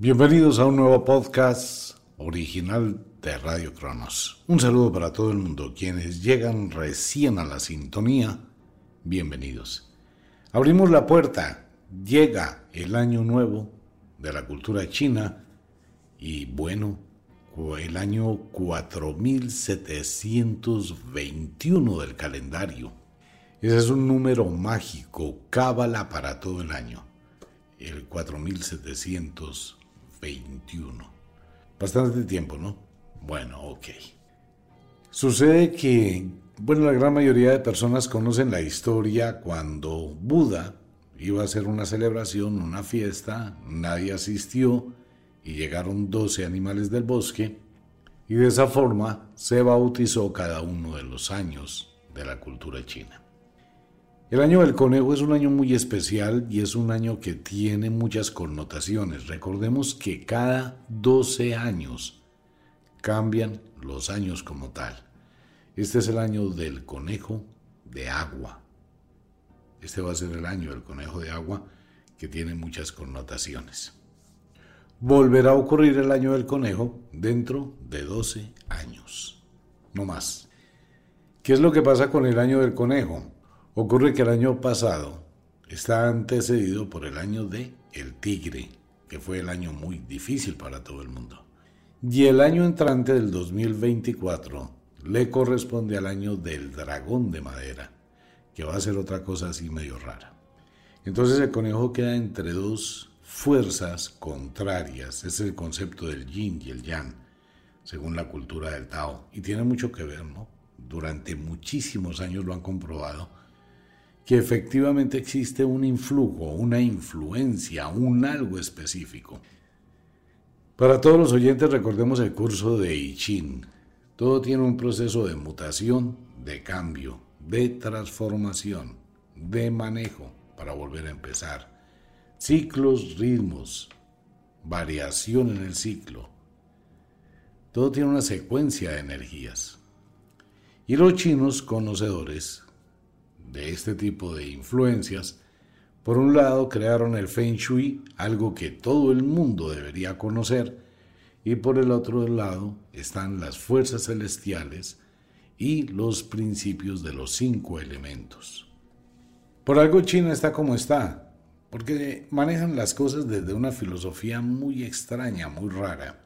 Bienvenidos a un nuevo podcast original de Radio Cronos. Un saludo para todo el mundo. Quienes llegan recién a la sintonía, bienvenidos. Abrimos la puerta. Llega el año nuevo de la cultura china y bueno, el año 4721 del calendario. Ese es un número mágico, cábala para todo el año. El 4721. Bastante tiempo, ¿no? Bueno, ok. Sucede que, bueno, la gran mayoría de personas conocen la historia cuando Buda iba a hacer una celebración, una fiesta, nadie asistió y llegaron 12 animales del bosque y de esa forma se bautizó cada uno de los años de la cultura china. El año del conejo es un año muy especial y es un año que tiene muchas connotaciones. Recordemos que cada 12 años cambian los años como tal. Este es el año del conejo de agua. Este va a ser el año del conejo de agua que tiene muchas connotaciones. Volverá a ocurrir el año del conejo dentro de 12 años. No más. ¿Qué es lo que pasa con el año del conejo? Ocurre que el año pasado está antecedido por el año de el tigre, que fue el año muy difícil para todo el mundo. Y el año entrante del 2024 le corresponde al año del dragón de madera, que va a ser otra cosa así medio rara. Entonces el conejo queda entre dos fuerzas contrarias. Es el concepto del yin y el yang, según la cultura del Tao. Y tiene mucho que ver, ¿no? Durante muchísimos años lo han comprobado que efectivamente existe un influjo, una influencia, un algo específico. Para todos los oyentes recordemos el curso de I Ching. Todo tiene un proceso de mutación, de cambio, de transformación, de manejo para volver a empezar. Ciclos, ritmos, variación en el ciclo. Todo tiene una secuencia de energías. Y los chinos conocedores de este tipo de influencias, por un lado crearon el Feng Shui, algo que todo el mundo debería conocer, y por el otro lado están las fuerzas celestiales y los principios de los cinco elementos. Por algo China está como está, porque manejan las cosas desde una filosofía muy extraña, muy rara,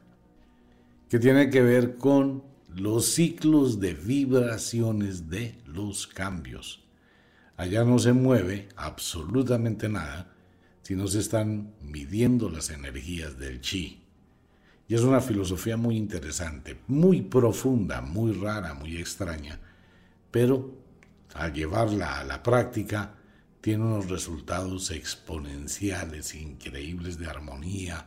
que tiene que ver con los ciclos de vibraciones de los cambios. Allá no se mueve absolutamente nada si no se están midiendo las energías del chi. Y es una filosofía muy interesante, muy profunda, muy rara, muy extraña, pero al llevarla a la práctica tiene unos resultados exponenciales, increíbles de armonía,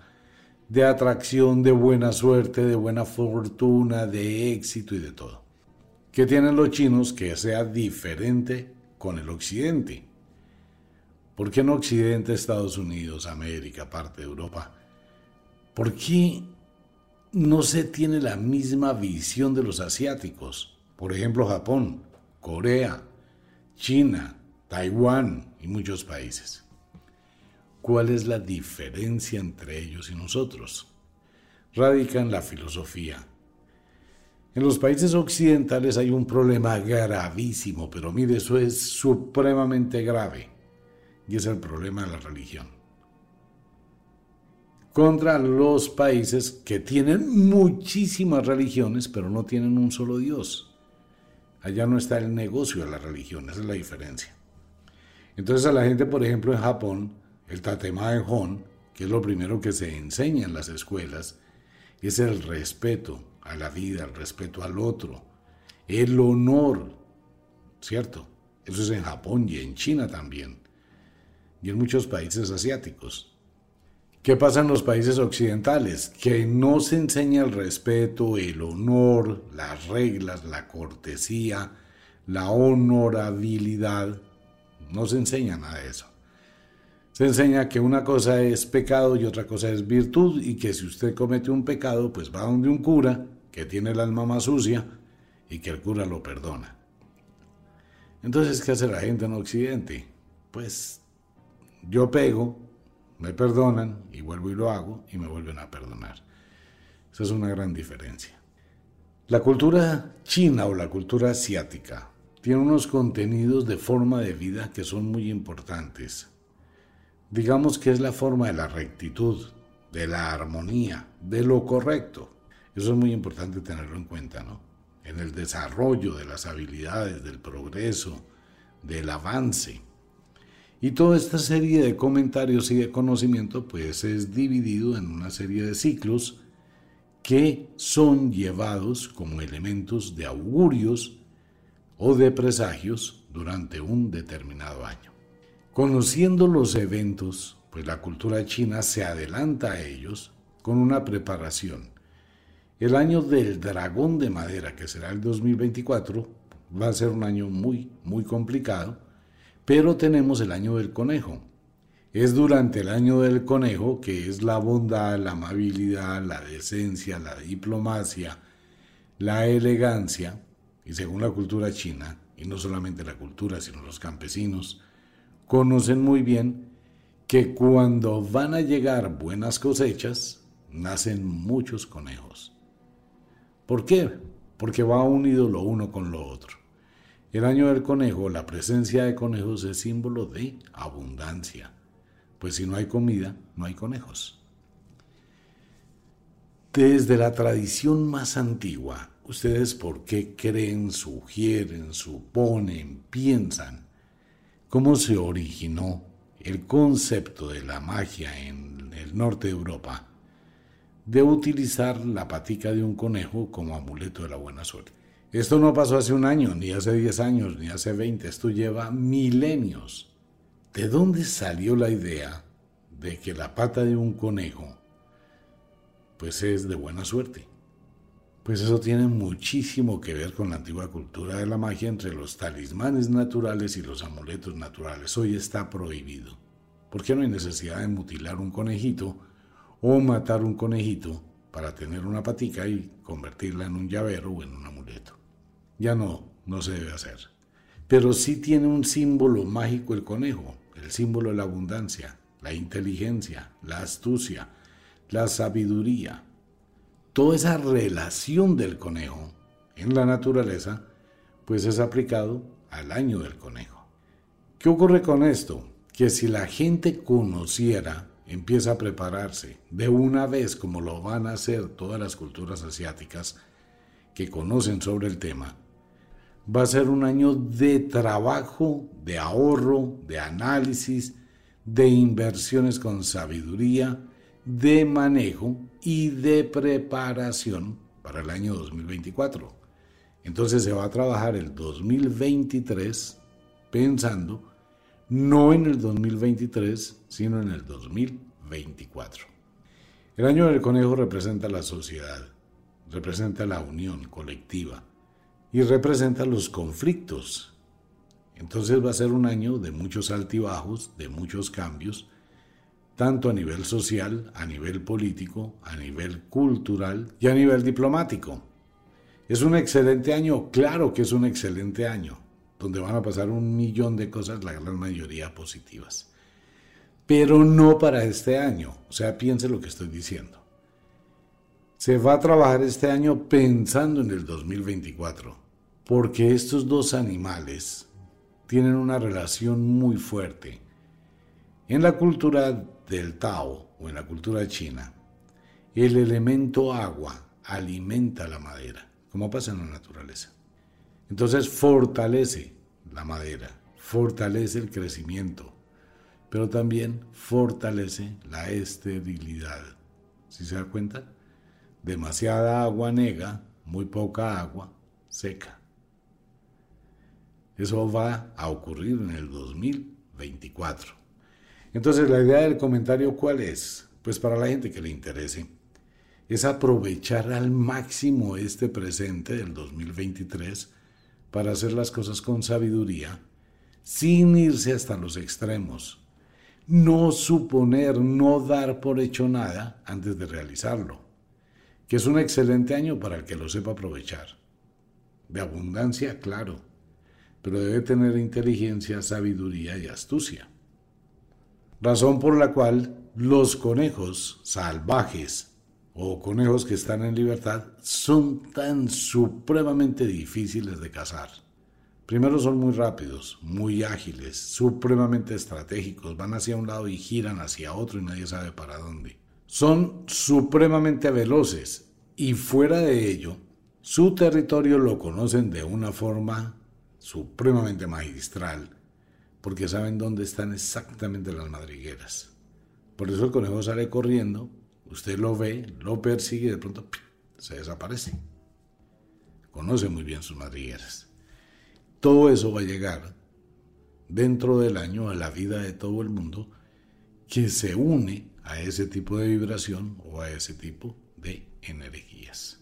de atracción, de buena suerte, de buena fortuna, de éxito y de todo. ¿Qué tienen los chinos que sea diferente con el occidente. ¿Por qué no occidente, Estados Unidos, América, parte de Europa? ¿Por qué no se tiene la misma visión de los asiáticos? Por ejemplo, Japón, Corea, China, Taiwán y muchos países. ¿Cuál es la diferencia entre ellos y nosotros? Radica en la filosofía, en los países occidentales hay un problema gravísimo, pero mire, eso es supremamente grave, y es el problema de la religión. Contra los países que tienen muchísimas religiones, pero no tienen un solo Dios. Allá no está el negocio de la religión, esa es la diferencia. Entonces a la gente, por ejemplo, en Japón, el tatema Hon, que es lo primero que se enseña en las escuelas, es el respeto, a la vida, al respeto al otro, el honor, ¿cierto? Eso es en Japón y en China también, y en muchos países asiáticos. ¿Qué pasa en los países occidentales? Que no se enseña el respeto, el honor, las reglas, la cortesía, la honorabilidad. No se enseña nada de eso. Se enseña que una cosa es pecado y otra cosa es virtud y que si usted comete un pecado, pues va donde un cura que tiene el alma más sucia y que el cura lo perdona. Entonces, ¿qué hace la gente en Occidente? Pues yo pego, me perdonan y vuelvo y lo hago y me vuelven a perdonar. Esa es una gran diferencia. La cultura china o la cultura asiática tiene unos contenidos de forma de vida que son muy importantes. Digamos que es la forma de la rectitud, de la armonía, de lo correcto. Eso es muy importante tenerlo en cuenta, ¿no? En el desarrollo de las habilidades, del progreso, del avance. Y toda esta serie de comentarios y de conocimiento pues es dividido en una serie de ciclos que son llevados como elementos de augurios o de presagios durante un determinado año. Conociendo los eventos, pues la cultura china se adelanta a ellos con una preparación. El año del dragón de madera, que será el 2024, va a ser un año muy, muy complicado, pero tenemos el año del conejo. Es durante el año del conejo que es la bondad, la amabilidad, la decencia, la diplomacia, la elegancia, y según la cultura china, y no solamente la cultura, sino los campesinos, conocen muy bien que cuando van a llegar buenas cosechas, nacen muchos conejos. ¿Por qué? Porque va unido lo uno con lo otro. El año del conejo, la presencia de conejos es símbolo de abundancia, pues si no hay comida, no hay conejos. Desde la tradición más antigua, ustedes por qué creen, sugieren, suponen, piensan cómo se originó el concepto de la magia en el norte de Europa de utilizar la patica de un conejo como amuleto de la buena suerte. Esto no pasó hace un año, ni hace 10 años, ni hace 20, esto lleva milenios. ¿De dónde salió la idea de que la pata de un conejo pues es de buena suerte? Pues eso tiene muchísimo que ver con la antigua cultura de la magia entre los talismanes naturales y los amuletos naturales. Hoy está prohibido. ¿Por qué no hay necesidad de mutilar un conejito o matar un conejito para tener una patica y convertirla en un llavero o en un amuleto? Ya no, no se debe hacer. Pero sí tiene un símbolo mágico el conejo, el símbolo de la abundancia, la inteligencia, la astucia, la sabiduría. Toda esa relación del conejo en la naturaleza, pues es aplicado al año del conejo. ¿Qué ocurre con esto? Que si la gente conociera, empieza a prepararse de una vez como lo van a hacer todas las culturas asiáticas que conocen sobre el tema, va a ser un año de trabajo, de ahorro, de análisis, de inversiones con sabiduría, de manejo y de preparación para el año 2024. Entonces se va a trabajar el 2023 pensando no en el 2023, sino en el 2024. El año del conejo representa la sociedad, representa la unión colectiva, y representa los conflictos. Entonces va a ser un año de muchos altibajos, de muchos cambios, tanto a nivel social, a nivel político, a nivel cultural y a nivel diplomático. Es un excelente año, claro que es un excelente año, donde van a pasar un millón de cosas, la gran mayoría positivas. Pero no para este año, o sea, piense lo que estoy diciendo. Se va a trabajar este año pensando en el 2024, porque estos dos animales tienen una relación muy fuerte. En la cultura del Tao o en la cultura china, el elemento agua alimenta la madera, como pasa en la naturaleza. Entonces fortalece la madera, fortalece el crecimiento, pero también fortalece la esterilidad. ¿Sí se da cuenta? Demasiada agua nega, muy poca agua seca. Eso va a ocurrir en el 2024. Entonces, la idea del comentario, ¿cuál es? Pues para la gente que le interese, es aprovechar al máximo este presente del 2023 para hacer las cosas con sabiduría, sin irse hasta los extremos. No suponer, no dar por hecho nada antes de realizarlo que es un excelente año para el que lo sepa aprovechar. De abundancia, claro, pero debe tener inteligencia, sabiduría y astucia. Razón por la cual los conejos salvajes o conejos que están en libertad son tan supremamente difíciles de cazar. Primero son muy rápidos, muy ágiles, supremamente estratégicos, van hacia un lado y giran hacia otro y nadie sabe para dónde. Son supremamente veloces y fuera de ello, su territorio lo conocen de una forma supremamente magistral, porque saben dónde están exactamente las madrigueras. Por eso el conejo sale corriendo, usted lo ve, lo persigue y de pronto se desaparece. Conoce muy bien sus madrigueras. Todo eso va a llegar dentro del año a la vida de todo el mundo que se une a ese tipo de vibración o a ese tipo de energías.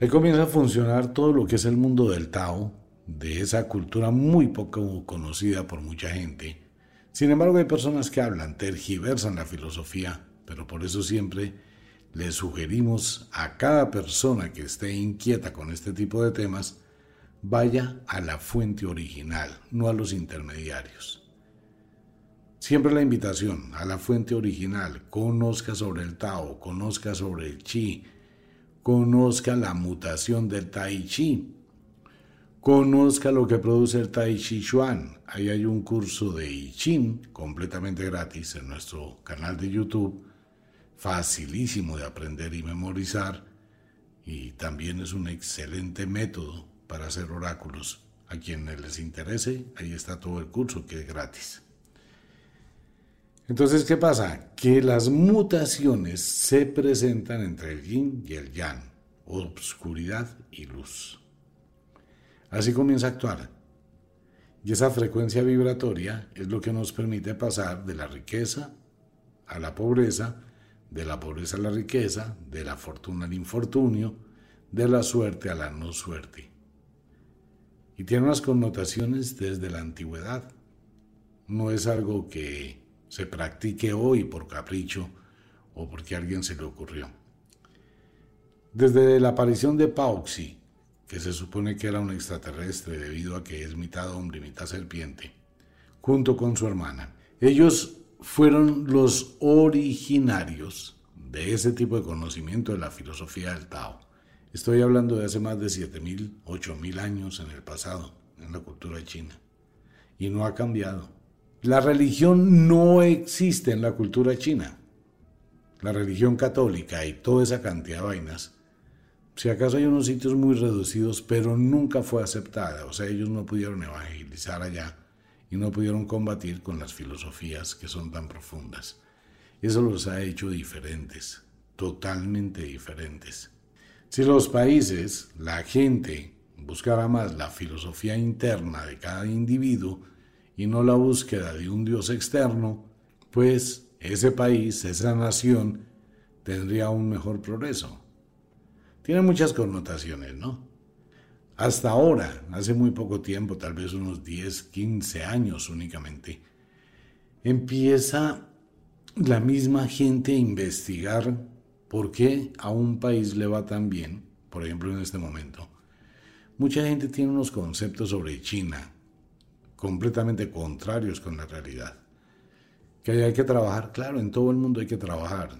Ahí comienza a funcionar todo lo que es el mundo del Tao, de esa cultura muy poco conocida por mucha gente. Sin embargo, hay personas que hablan, tergiversan la filosofía, pero por eso siempre le sugerimos a cada persona que esté inquieta con este tipo de temas, vaya a la fuente original, no a los intermediarios. Siempre la invitación a la fuente original, conozca sobre el Tao, conozca sobre el Chi, conozca la mutación del Tai Chi, conozca lo que produce el Tai Chi Chuan. Ahí hay un curso de I Ching completamente gratis en nuestro canal de YouTube, facilísimo de aprender y memorizar, y también es un excelente método para hacer oráculos. A quienes les interese, ahí está todo el curso que es gratis. Entonces, ¿qué pasa? Que las mutaciones se presentan entre el yin y el yang, obscuridad y luz. Así comienza a actuar. Y esa frecuencia vibratoria es lo que nos permite pasar de la riqueza a la pobreza, de la pobreza a la riqueza, de la fortuna al infortunio, de la suerte a la no suerte y tiene unas connotaciones desde la antigüedad. No es algo que se practique hoy por capricho o porque a alguien se le ocurrió. Desde la aparición de Pauxi, que se supone que era un extraterrestre debido a que es mitad hombre y mitad serpiente, junto con su hermana, ellos fueron los originarios de ese tipo de conocimiento de la filosofía del Tao. Estoy hablando de hace más de 7.000, 8.000 años en el pasado, en la cultura china. Y no ha cambiado. La religión no existe en la cultura china. La religión católica y toda esa cantidad de vainas, si acaso hay unos sitios muy reducidos, pero nunca fue aceptada. O sea, ellos no pudieron evangelizar allá y no pudieron combatir con las filosofías que son tan profundas. Eso los ha hecho diferentes, totalmente diferentes. Si los países, la gente, buscara más la filosofía interna de cada individuo y no la búsqueda de un Dios externo, pues ese país, esa nación, tendría un mejor progreso. Tiene muchas connotaciones, ¿no? Hasta ahora, hace muy poco tiempo, tal vez unos 10, 15 años únicamente, empieza la misma gente a investigar ¿Por qué a un país le va tan bien, por ejemplo en este momento? Mucha gente tiene unos conceptos sobre China completamente contrarios con la realidad. Que hay que trabajar, claro, en todo el mundo hay que trabajar.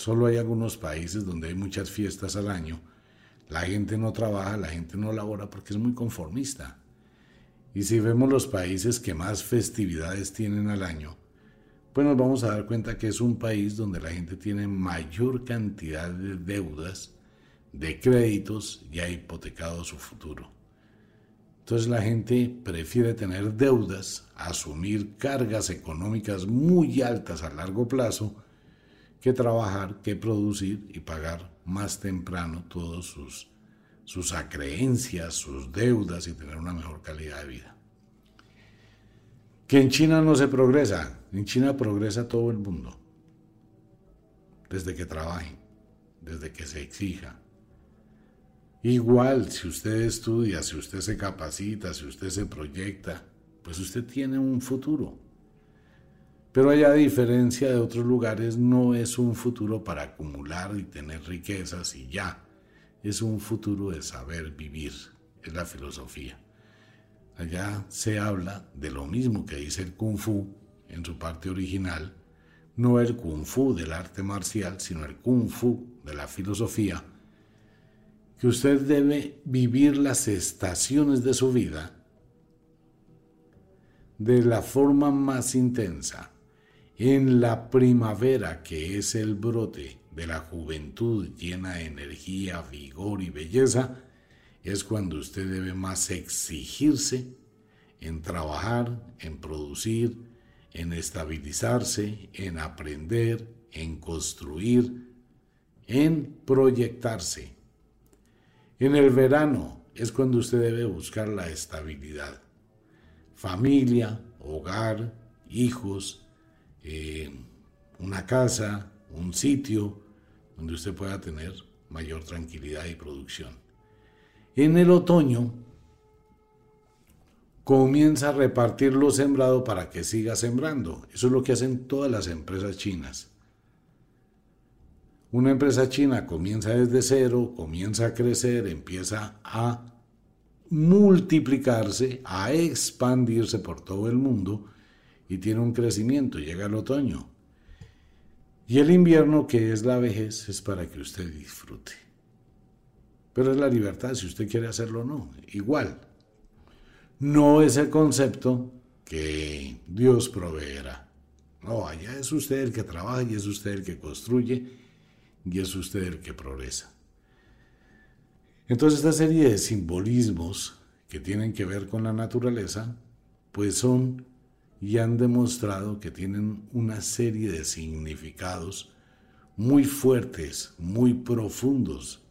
Solo hay algunos países donde hay muchas fiestas al año. La gente no trabaja, la gente no labora porque es muy conformista. Y si vemos los países que más festividades tienen al año, pues nos vamos a dar cuenta que es un país donde la gente tiene mayor cantidad de deudas, de créditos y ha hipotecado su futuro. Entonces la gente prefiere tener deudas, asumir cargas económicas muy altas a largo plazo, que trabajar, que producir y pagar más temprano todas sus, sus acreencias, sus deudas y tener una mejor calidad de vida. Que en China no se progresa, en China progresa todo el mundo, desde que trabaje, desde que se exija. Igual, si usted estudia, si usted se capacita, si usted se proyecta, pues usted tiene un futuro. Pero allá, a diferencia de otros lugares, no es un futuro para acumular y tener riquezas y ya. Es un futuro de saber vivir. Es la filosofía. Allá se habla de lo mismo que dice el kung fu en su parte original, no el kung fu del arte marcial, sino el kung fu de la filosofía, que usted debe vivir las estaciones de su vida de la forma más intensa. En la primavera, que es el brote de la juventud llena de energía, vigor y belleza, es cuando usted debe más exigirse en trabajar, en producir, en estabilizarse, en aprender, en construir, en proyectarse. En el verano es cuando usted debe buscar la estabilidad. Familia, hogar, hijos, eh, una casa, un sitio donde usted pueda tener mayor tranquilidad y producción. En el otoño comienza a repartir lo sembrado para que siga sembrando. Eso es lo que hacen todas las empresas chinas. Una empresa china comienza desde cero, comienza a crecer, empieza a multiplicarse, a expandirse por todo el mundo y tiene un crecimiento. Llega el otoño. Y el invierno, que es la vejez, es para que usted disfrute. Pero es la libertad si usted quiere hacerlo o no. Igual, no es el concepto que Dios proveerá. No, allá es usted el que trabaja y es usted el que construye y es usted el que progresa. Entonces esta serie de simbolismos que tienen que ver con la naturaleza, pues son y han demostrado que tienen una serie de significados muy fuertes, muy profundos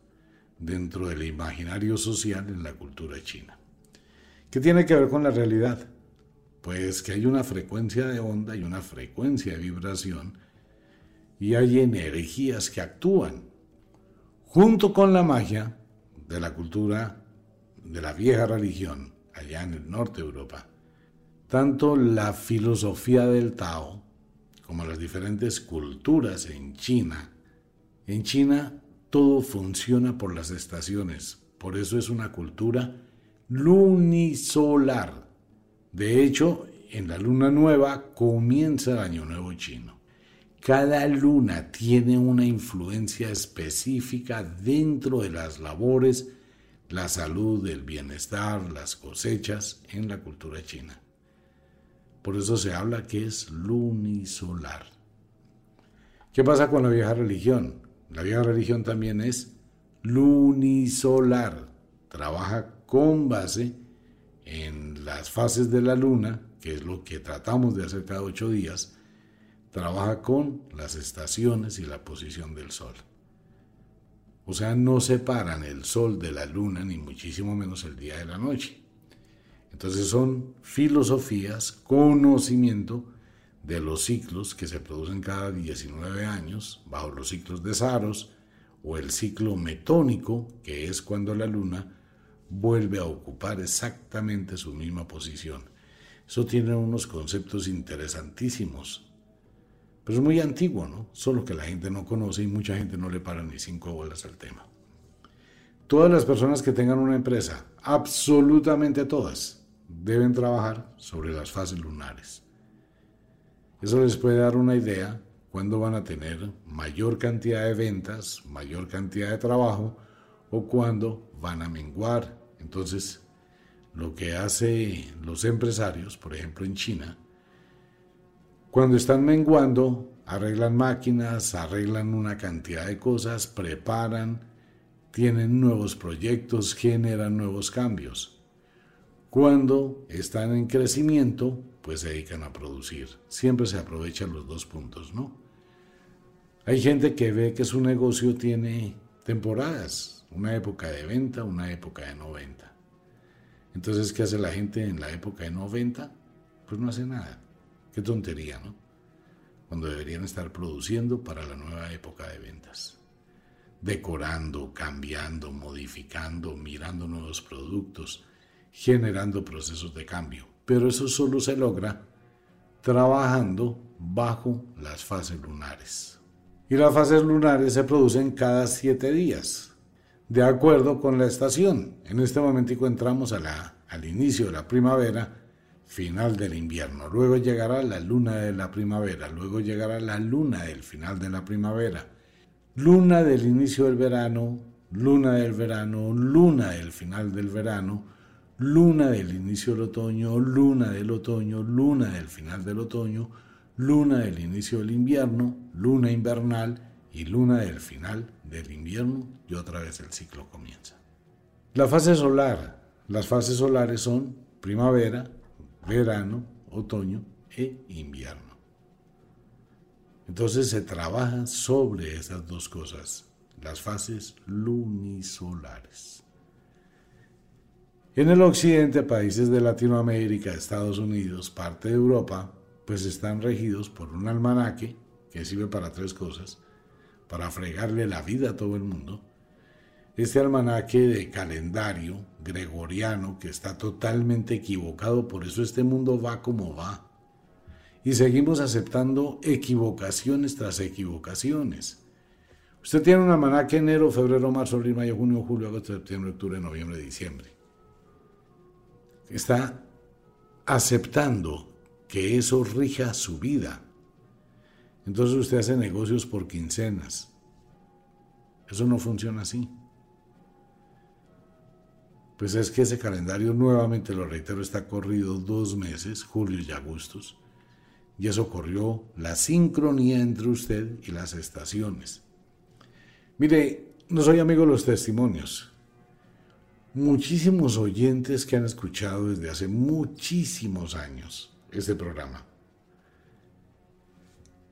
dentro del imaginario social en la cultura china. ¿Qué tiene que ver con la realidad? Pues que hay una frecuencia de onda y una frecuencia de vibración y hay energías que actúan junto con la magia de la cultura de la vieja religión allá en el norte de Europa. Tanto la filosofía del Tao como las diferentes culturas en China. En China todo funciona por las estaciones, por eso es una cultura lunisolar. De hecho, en la luna nueva comienza el año nuevo chino. Cada luna tiene una influencia específica dentro de las labores, la salud, el bienestar, las cosechas en la cultura china. Por eso se habla que es lunisolar. ¿Qué pasa con la vieja religión? La vieja religión también es lunisolar. Trabaja con base en las fases de la luna, que es lo que tratamos de hacer cada ocho días, trabaja con las estaciones y la posición del sol. O sea, no separan el sol de la luna, ni muchísimo menos el día de la noche. Entonces son filosofías, conocimiento de los ciclos que se producen cada 19 años, bajo los ciclos de Saros, o el ciclo metónico, que es cuando la luna vuelve a ocupar exactamente su misma posición. Eso tiene unos conceptos interesantísimos. Pero es muy antiguo, ¿no? Solo que la gente no conoce y mucha gente no le para ni cinco bolas al tema. Todas las personas que tengan una empresa, absolutamente todas, deben trabajar sobre las fases lunares. Eso les puede dar una idea cuándo van a tener mayor cantidad de ventas, mayor cantidad de trabajo o cuándo van a menguar entonces, lo que hacen los empresarios, por ejemplo en China, cuando están menguando, arreglan máquinas, arreglan una cantidad de cosas, preparan, tienen nuevos proyectos, generan nuevos cambios. Cuando están en crecimiento, pues se dedican a producir. Siempre se aprovechan los dos puntos, ¿no? Hay gente que ve que su negocio tiene temporadas, una época de venta, una época de no venta. Entonces, ¿qué hace la gente en la época de no venta? Pues no hace nada. Qué tontería, ¿no? Cuando deberían estar produciendo para la nueva época de ventas. Decorando, cambiando, modificando, mirando nuevos productos, generando procesos de cambio. Pero eso solo se logra trabajando bajo las fases lunares. Y las fases lunares se producen cada siete días de acuerdo con la estación. En este momento entramos a la, al inicio de la primavera, final del invierno, luego llegará la luna de la primavera, luego llegará la luna del final de la primavera, luna del inicio del verano, luna del verano, luna del final del verano, luna del inicio del otoño, luna del otoño, luna del final del otoño, luna del inicio del invierno, luna invernal y luna del final del invierno y otra vez el ciclo comienza. La fase solar, las fases solares son primavera, verano, otoño e invierno. Entonces se trabaja sobre esas dos cosas, las fases lunisolares. En el occidente, países de Latinoamérica, Estados Unidos, parte de Europa, pues están regidos por un almanaque que sirve para tres cosas, para fregarle la vida a todo el mundo, este almanaque de calendario gregoriano que está totalmente equivocado, por eso este mundo va como va. Y seguimos aceptando equivocaciones tras equivocaciones. Usted tiene un almanaque enero, febrero, marzo, abril, mayo, junio, julio, agosto, septiembre, octubre, noviembre, diciembre. Está aceptando que eso rija su vida. Entonces usted hace negocios por quincenas. Eso no funciona así. Pues es que ese calendario, nuevamente lo reitero, está corrido dos meses, julio y agosto. Y eso corrió la sincronía entre usted y las estaciones. Mire, no soy amigo de los testimonios. Muchísimos oyentes que han escuchado desde hace muchísimos años este programa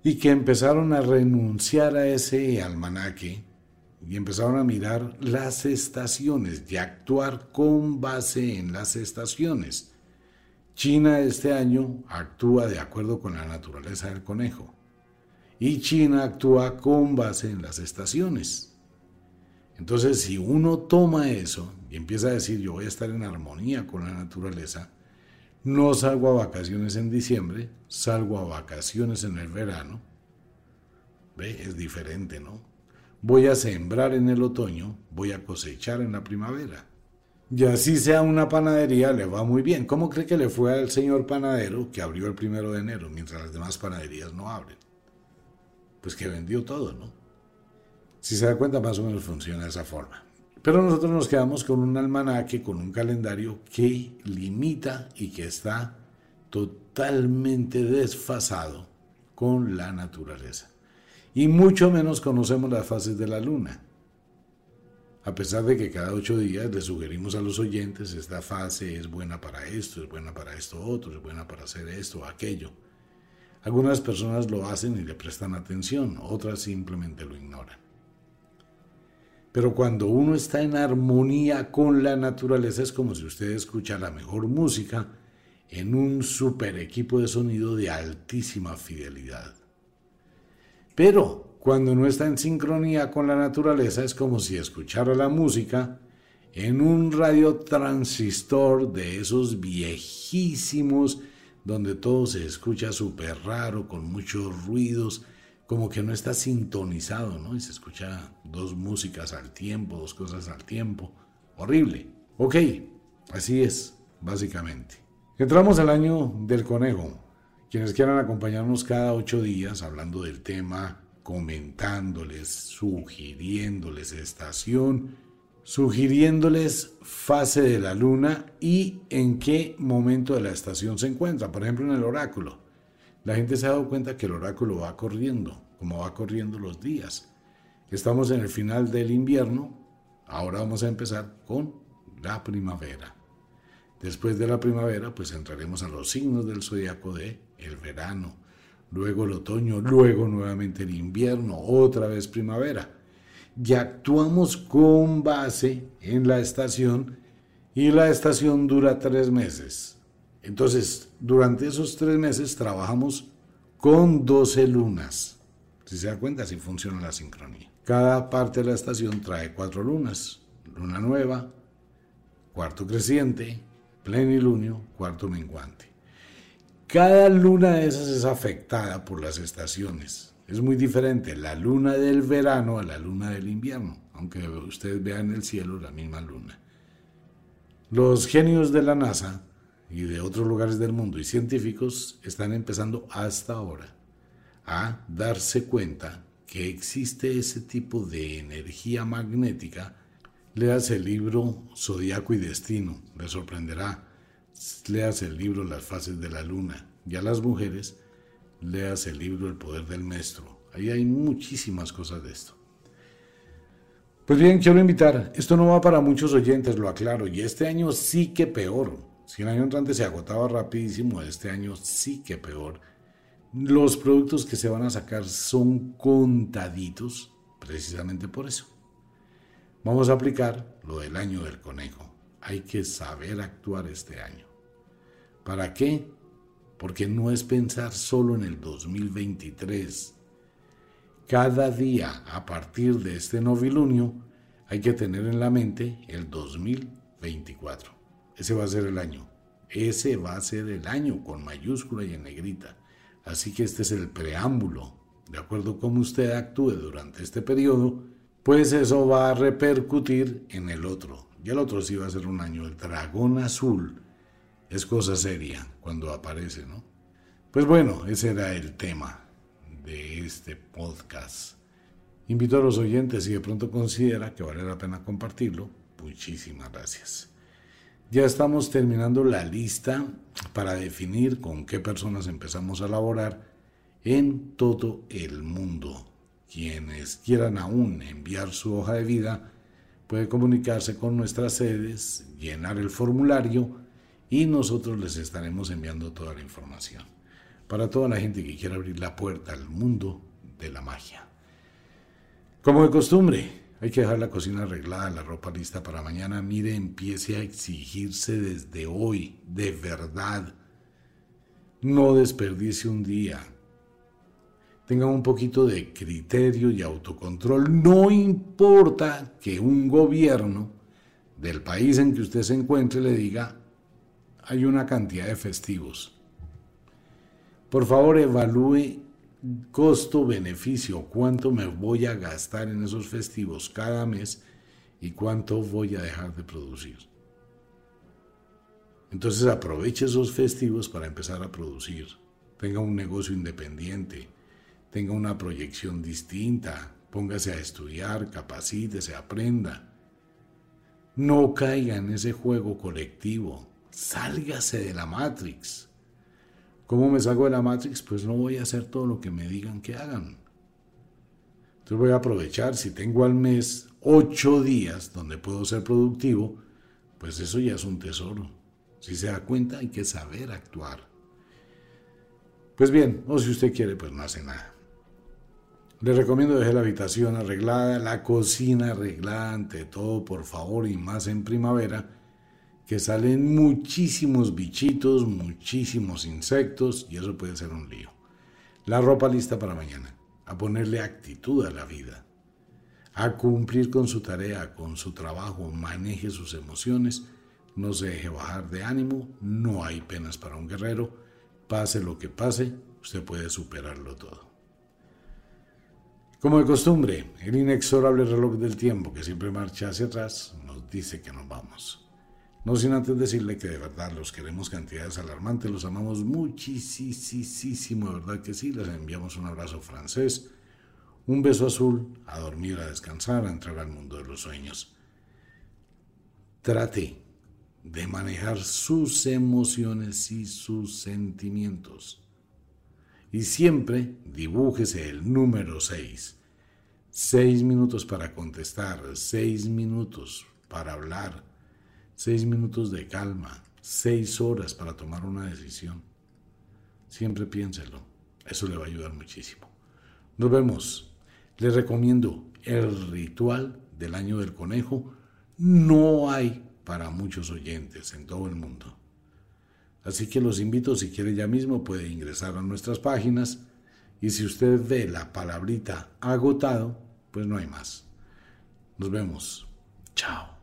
y que empezaron a renunciar a ese almanaque y empezaron a mirar las estaciones y actuar con base en las estaciones. China este año actúa de acuerdo con la naturaleza del conejo y China actúa con base en las estaciones. Entonces, si uno toma eso y empieza a decir yo voy a estar en armonía con la naturaleza, no salgo a vacaciones en diciembre, salgo a vacaciones en el verano, ¿ve? Es diferente, ¿no? voy a sembrar en el otoño, voy a cosechar en la primavera. Y así sea una panadería, le va muy bien. ¿Cómo cree que le fue al señor panadero que abrió el primero de enero, mientras las demás panaderías no abren? Pues que vendió todo, ¿no? Si se da cuenta, más o menos funciona de esa forma. Pero nosotros nos quedamos con un almanaque, con un calendario que limita y que está totalmente desfasado con la naturaleza y mucho menos conocemos las fases de la luna. A pesar de que cada ocho días le sugerimos a los oyentes, esta fase es buena para esto, es buena para esto otro, es buena para hacer esto o aquello. Algunas personas lo hacen y le prestan atención, otras simplemente lo ignoran. Pero cuando uno está en armonía con la naturaleza es como si usted escucha la mejor música en un super equipo de sonido de altísima fidelidad. Pero cuando no está en sincronía con la naturaleza es como si escuchara la música en un radiotransistor de esos viejísimos donde todo se escucha súper raro, con muchos ruidos, como que no está sintonizado, ¿no? Y se escucha dos músicas al tiempo, dos cosas al tiempo. Horrible. Ok, así es, básicamente. Entramos al año del conejo. Quienes quieran acompañarnos cada ocho días hablando del tema, comentándoles, sugiriéndoles estación, sugiriéndoles fase de la luna y en qué momento de la estación se encuentra. Por ejemplo, en el oráculo. La gente se ha dado cuenta que el oráculo va corriendo, como va corriendo los días. Estamos en el final del invierno, ahora vamos a empezar con la primavera. Después de la primavera, pues entraremos a los signos del zodiaco de el verano, luego el otoño, luego nuevamente el invierno, otra vez primavera. Y actuamos con base en la estación y la estación dura tres meses. Entonces, durante esos tres meses trabajamos con 12 lunas. Si se da cuenta, así funciona la sincronía. Cada parte de la estación trae cuatro lunas. Luna nueva, cuarto creciente, plenilunio, cuarto menguante. Cada luna de esas es afectada por las estaciones. Es muy diferente la luna del verano a la luna del invierno, aunque ustedes vean en el cielo la misma luna. Los genios de la NASA y de otros lugares del mundo y científicos están empezando hasta ahora a darse cuenta que existe ese tipo de energía magnética. Leas el libro Zodíaco y Destino, le sorprenderá. Leas el libro Las fases de la luna. Y a las mujeres, leas el libro El poder del maestro. Ahí hay muchísimas cosas de esto. Pues bien, quiero invitar, esto no va para muchos oyentes, lo aclaro, y este año sí que peor. Si el año entrante se agotaba rapidísimo, este año sí que peor. Los productos que se van a sacar son contaditos precisamente por eso. Vamos a aplicar lo del año del conejo. Hay que saber actuar este año. ¿Para qué? Porque no es pensar solo en el 2023 cada día a partir de este novilunio hay que tener en la mente el 2024. Ese va a ser el año. Ese va a ser el año con mayúscula y en negrita. Así que este es el preámbulo. De acuerdo a cómo usted actúe durante este periodo, pues eso va a repercutir en el otro. Y el otro sí va a ser un año. El dragón azul es cosa seria cuando aparece, ¿no? Pues bueno, ese era el tema de este podcast. Invito a los oyentes si de pronto considera que vale la pena compartirlo, muchísimas gracias. Ya estamos terminando la lista para definir con qué personas empezamos a laborar en todo el mundo. Quienes quieran aún enviar su hoja de vida, puede comunicarse con nuestras sedes, llenar el formulario y nosotros les estaremos enviando toda la información para toda la gente que quiera abrir la puerta al mundo de la magia. Como de costumbre, hay que dejar la cocina arreglada, la ropa lista para mañana. Mire, empiece a exigirse desde hoy, de verdad. No desperdicie un día. Tenga un poquito de criterio y autocontrol. No importa que un gobierno del país en que usted se encuentre le diga, hay una cantidad de festivos por favor, evalúe costo-beneficio, cuánto me voy a gastar en esos festivos cada mes y cuánto voy a dejar de producir. Entonces aproveche esos festivos para empezar a producir. Tenga un negocio independiente, tenga una proyección distinta, póngase a estudiar, capacítese, aprenda. No caiga en ese juego colectivo, sálgase de la Matrix. ¿Cómo me salgo de la Matrix? Pues no voy a hacer todo lo que me digan que hagan. Entonces voy a aprovechar, si tengo al mes ocho días donde puedo ser productivo, pues eso ya es un tesoro. Si se da cuenta hay que saber actuar. Pues bien, o si usted quiere, pues no hace nada. Le recomiendo dejar la habitación arreglada, la cocina arreglada, ante todo, por favor, y más en primavera, que salen muchísimos bichitos, muchísimos insectos y eso puede ser un lío. La ropa lista para mañana, a ponerle actitud a la vida, a cumplir con su tarea, con su trabajo, maneje sus emociones, no se deje bajar de ánimo, no hay penas para un guerrero, pase lo que pase, usted puede superarlo todo. Como de costumbre, el inexorable reloj del tiempo que siempre marcha hacia atrás nos dice que nos vamos. No sin antes decirle que de verdad los queremos cantidades alarmantes, los amamos muchísimo, de verdad que sí, les enviamos un abrazo francés, un beso azul, a dormir, a descansar, a entrar al mundo de los sueños. Trate de manejar sus emociones y sus sentimientos. Y siempre dibújese el número 6. Seis minutos para contestar, seis minutos para hablar, seis minutos de calma, seis horas para tomar una decisión. Siempre piénselo, eso le va a ayudar muchísimo. Nos vemos. Les recomiendo el ritual del año del conejo. No hay para muchos oyentes en todo el mundo. Así que los invito, si quiere ya mismo, puede ingresar a nuestras páginas y si usted ve la palabrita agotado, pues no hay más. Nos vemos. Chao.